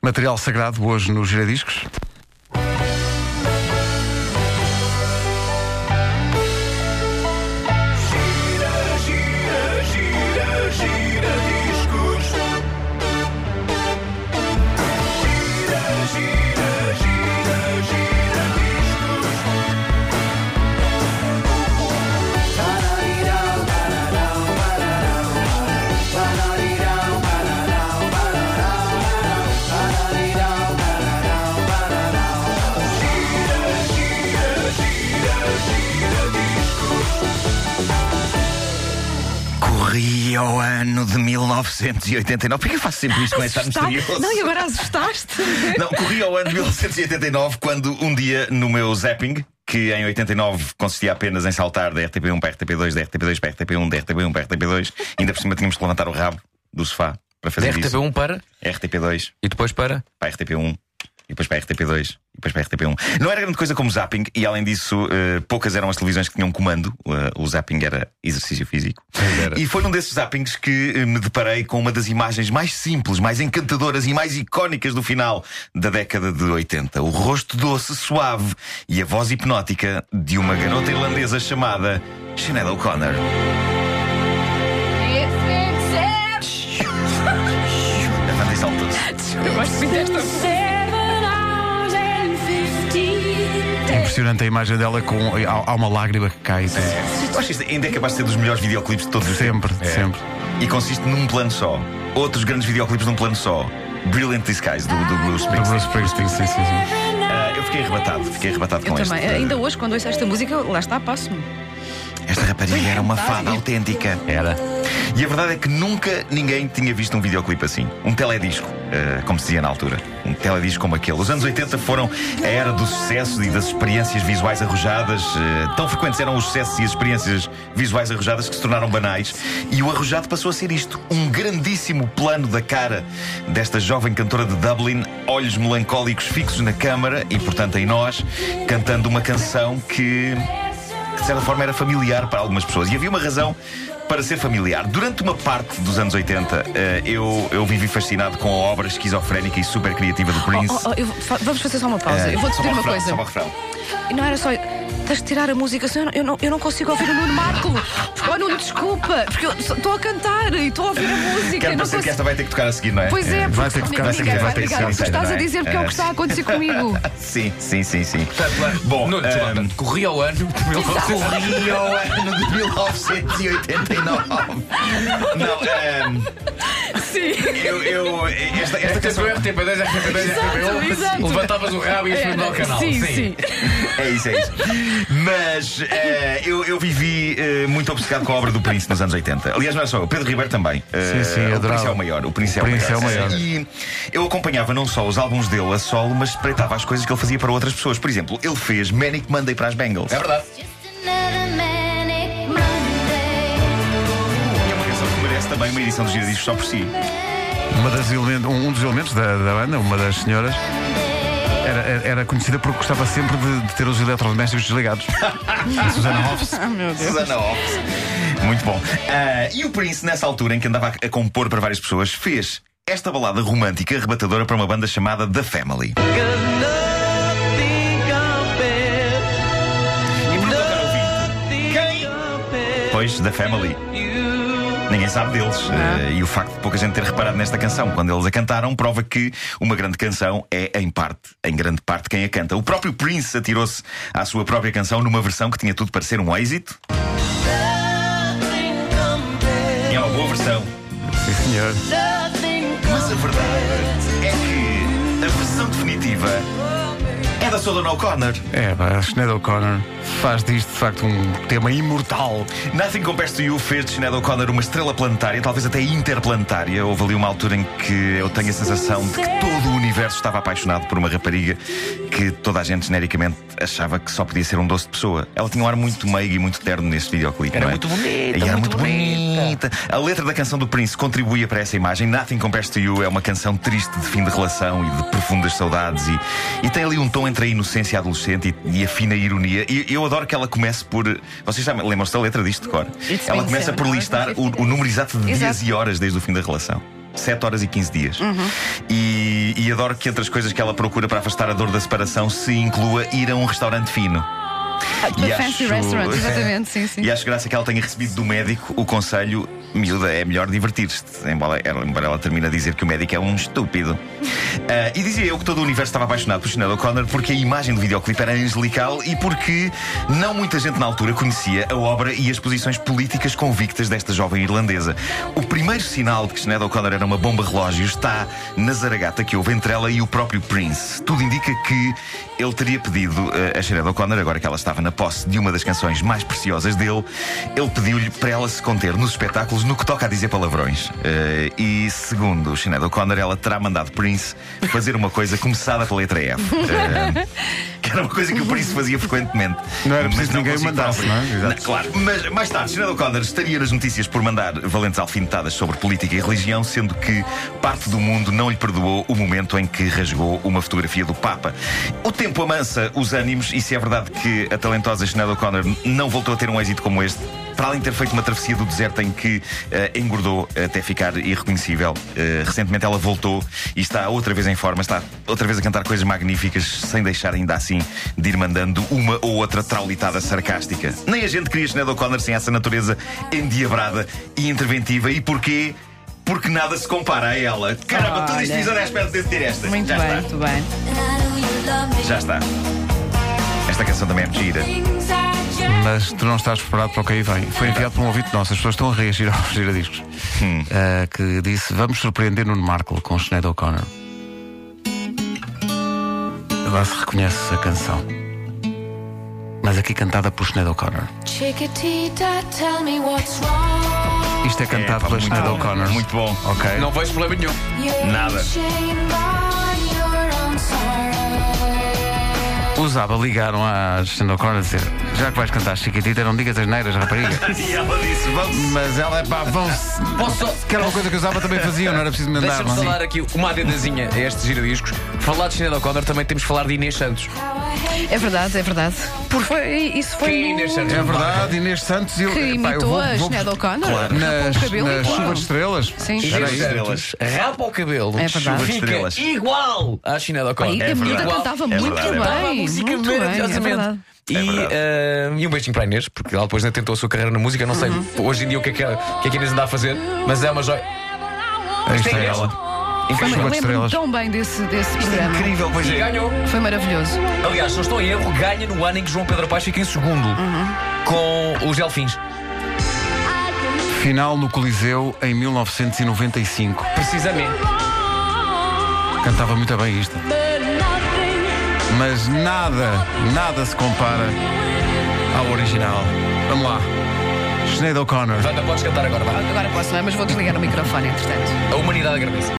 Material sagrado hoje nos giradiscos. 1989. Por que eu faço sempre isto com esse misterioso? Não, e agora assustaste? Não, corria o ano de 1989 quando um dia no meu zapping, que em 89 consistia apenas em saltar da RTP1 para RTP2, da RTP2 para RTP1, da RTP1 para RTP2, ainda por cima tínhamos que levantar o rabo do sofá para fazer Da isso. RTP1 para RTP2 e depois para. para a RTP1 e depois para a RTP2 e depois para a RTP1. Não era grande coisa como zapping e além disso eh, poucas eram as televisões que tinham comando. Eh, o zapping era exercício físico. era. E foi num desses zappings que eh, me deparei com uma das imagens mais simples, mais encantadoras e mais icónicas do final da década de 80. O rosto doce, suave e a voz hipnótica de uma garota irlandesa chamada Sinead O'Connor. A exaltou-se. Eu gosto muito desta É impressionante a imagem dela com. Há, há uma lágrima que cai. Eu acho que isto ainda é capaz de ser dos melhores videoclipes de todos os Sempre, tempos. sempre. E consiste num plano só. Outros grandes videoclipes num plano só. Brilliant Disguise, do, do Bruce Do Springsteen. Bruce Springsteen, sim, sim, sim. Ah, eu fiquei arrebatado, fiquei arrebatado Eu com também. este. Ainda hoje, quando ouço esta música, lá está, passo-me. Esta rapariga era uma fada autêntica. Era. E a verdade é que nunca ninguém tinha visto um videoclipe assim. Um teledisco, ah, como se dizia na altura. Um teledisco como aquele. Os anos 80 foram a era do sucesso e das experiências visuais arrojadas. Ah, tão frequentes eram os sucessos e as experiências visuais arrojadas que se tornaram banais. E o arrojado passou a ser isto: um grandíssimo plano da cara desta jovem cantora de Dublin, olhos melancólicos fixos na câmara e, portanto, em nós, cantando uma canção que que de certa forma era familiar para algumas pessoas. E havia uma razão para ser familiar. Durante uma parte dos anos 80, eh, eu, eu vivi fascinado com a obra esquizofrénica e super criativa do Prince. Oh, oh, eu- fa- vamos fazer só uma pausa. Eh, eu vou-te pedir uma refrão, coisa. Só o refrão. E não era só. Tens de tirar a música, senão eu não, eu não consigo ouvir o Nuno Marco. Oh, Nuno, desculpa, porque eu estou a cantar e estou a ouvir a música. Quero parecer que esta vai ter que tocar a seguir, não é? Pois é, porque vai ter que tocar, ninguém vai ter vai que ligar. Tu estás a dizer porque é o que está a acontecer comigo. Sim, sim, sim, sim. Bom, Bom, Nuno, desculpa, ehm, corria o ano de 1989. Corria o ano de 1989. Não, ehm, Sim. eu, eu, esta, esta canção. RTP2, RTP2, Exato, exato. Levantavas o rabo e ias para o canal. Sim, sim. É isso, é isso. Mas eh, eu, eu vivi eh, muito obcecado com a obra do Prince nos anos 80. Aliás, não é só eu, Pedro Ribeiro também. Eh, Sim, sim, o adorava. Prince é o maior. O Prince é, O Prince o, é o maior. E eu acompanhava não só os álbuns dele a solo, mas espreitava as coisas que ele fazia para outras pessoas. Por exemplo, ele fez Manic Monday para as Bengals. É verdade. É merece também uma edição dos giradiscos só por si. Uma das elemen- um, um dos elementos da, da banda, uma das senhoras, era, era- conhecida porque gostava sempre de, de ter os eletrodomésticos desligados. Susana Hoffs. Ah. Susana Hoffs. Muito bom. Ah, e o Prince, nessa altura em que andava a, a compor para várias pessoas, fez esta balada romântica arrebatadora para uma banda chamada The Family. E ouvinte, quem? Pois, The Family. Ninguém sabe deles. Eh, e o facto de pouca gente ter reparado nesta canção quando eles a cantaram prova que uma grande canção é, em parte, em grande parte, quem a canta. O próprio Prince atirou-se à sua própria canção numa versão que tinha tudo para ser um êxito. E é uma boa versão. Sim, senhor. Mas a verdade é que a versão definitiva é da Solon O'Connor. É, pá, a Sinead O'Connor faz disto de facto um tema imortal. Nothing Compares to You fez de Sinead O'Connor uma estrela planetária, talvez até interplanetária. Houve ali uma altura em que eu tenho a sensação de que todo o universo estava apaixonado por uma rapariga que toda a gente genericamente achava que só podia ser um doce de pessoa. Ela tinha um ar muito meigo e muito terno neste videoclipe. Era não é? muito bonita, E era muito muito bonita. A letra da canção do Prince contribuía para essa imagem. Nothing Compares to You é uma canção triste de fim de relação e de profundas saudades. E, e tem ali um tom entre a inocência adolescente e, e a fina ironia. E eu adoro que ela comece por. Vocês sabem, lembram-se da letra disto de cor? It's Ela começa por listar o, o número exato de dias e horas desde o fim da relação. 7 horas e 15 dias. E, e adoro que entre as coisas que ela procura para afastar a dor da separação se inclua ir a um restaurante fino. Para fancy restaurant, exatamente, sim, sim. E acho graça que ela tenha recebido do médico o conselho miúda, é melhor divertir-te. Embora ela, embora ela termine a dizer que o médico é um estúpido. Ah, e dizia eu que todo o universo estava apaixonado por Sinead O'Connor porque a imagem do videoclipe era angelical e porque não muita gente na altura conhecia a obra e as posições políticas convictas desta jovem irlandesa. O primeiro sinal de que Sinead O'Connor era uma bomba relógio está na zaragata que houve entre ela e o próprio Prince. Tudo indica que ele teria pedido ah, a Sinead O'Connor, agora que ela estava na posse de uma das canções mais preciosas dele, ele pediu-lhe para ela se conter nos espetáculos no que toca a dizer palavrões. Eh, e segundo Sinead O'Connor, ela terá mandado Prince fazer uma coisa começada pela letra F. Eh, que era uma coisa que o Prince fazia frequentemente. Não era Mas preciso ninguém consigo mandasse, não é? Exato. Claro, mas mais tarde, Sinead O'Connor estaria nas notícias por mandar valentes alfinetadas sobre política e religião, sendo que parte do mundo não lhe perdoou o momento em que rasgou uma fotografia do Papa. O tempo amansa os ânimos, e se é verdade que a talentosa Sinead O'Connor não voltou a ter um êxito como este, para além de ter feito uma travessia do deserto em que eh, engordou até ficar irreconhecível, eh, recentemente ela voltou e está outra vez em forma, está outra vez a cantar coisas magníficas, sem deixar ainda assim de ir mandando uma ou outra traulitada sarcástica. Nem a gente queria Sinead O'Connor sem essa natureza endiabrada e interventiva. E porquê? Porque nada se compara a ela. Caramba, tudo isto fiz à espera de ter esta. Muito Já bem, está. muito bem. Já está. Esta canção também é gira. Mas tu não estás preparado para o que aí vem. Foi enviado por um ouvinte nosso, as pessoas estão a reagir aos giradiscos. Hum. Uh, que disse: Vamos surpreender Nuno Markle com Sinead O'Connor. Agora se reconhece a canção. Mas aqui cantada por Sinead O'Connor. Isto é cantado pá, pela Sinead. O'Connor. Muito bom. Ok. Não vejo problema nenhum. Nada. Os ABBA ligaram à Sinead O'Connor a dizer: Já que vais cantar Chiquitita, não digas as neiras, rapariga. E ela disse: Vamos. Mas ela é pá, vão-se. Posso só. Que era uma coisa que os ABBA também faziam, não era preciso mandar. Deixa-me não é? falar aqui uma adendazinha a este giradiscos. Falar de Sinead O'Connor também temos que falar de Inês Santos. É verdade, é verdade. Por foi, isso foi Quem é Inês Santos? É verdade, Inês Santos. Eu, que pá, eu imitou vou- a Sinead O'Connor. Claro. Nas, o cabelo nas igual. chuvas de estrelas. Sim. Era Inês isso. estrelas. Rapa o cabelo. É verdade. Fica estrelas. igual à Sinead O'Connor. É a miúda verdade. cantava É muito verdade, é bem. verdade. muito bem, é verdade. E, É eh, e um beijinho para a Inês, porque ela depois ainda tentou a sua carreira na música. Não sei Uhum. hoje em dia o que é que, é- o que, é que a Inês anda a fazer, mas é uma joia. Isto é ela. De Lembro-me estrelas. tão bem desse, desse programa. Incrível, pois E é. ganhou. Foi maravilhoso. Aliás, se não estou em erro, ganha no ano em que João Pedro Paes fica em segundo Uhum. com os Delfins. Final no Coliseu em 1995. Precisamente. Cantava muito bem isto. Mas nada, nada se compara ao original. Vamos lá. Sinead O'Connor. Wanda, podes cantar agora, vá. Agora posso, não é? Mas vou desligar o microfone, entretanto. A humanidade agradece.